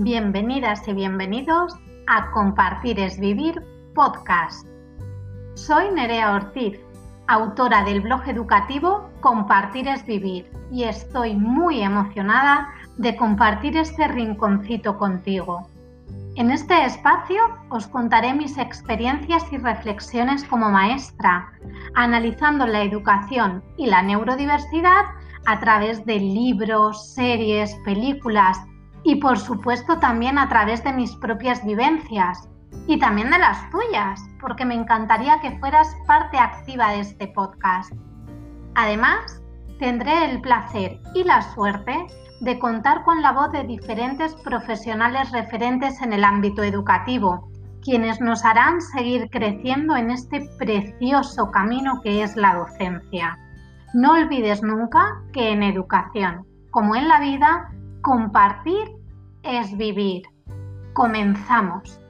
Bienvenidas y bienvenidos a Compartir es Vivir podcast. Soy Nerea Ortiz, autora del blog educativo Compartir es Vivir y estoy muy emocionada de compartir este rinconcito contigo. En este espacio os contaré mis experiencias y reflexiones como maestra, analizando la educación y la neurodiversidad a través de libros, series, películas y por supuesto también a través de mis propias vivencias y también de las tuyas, porque me encantaría que fueras parte activa de este podcast. Además, tendré el placer y la suerte de contar con la voz de diferentes profesionales referentes en el ámbito educativo, quienes nos harán seguir creciendo en este precioso camino que es la docencia. No olvides nunca que en educación, como en la vida, compartir es vivir. Comenzamos.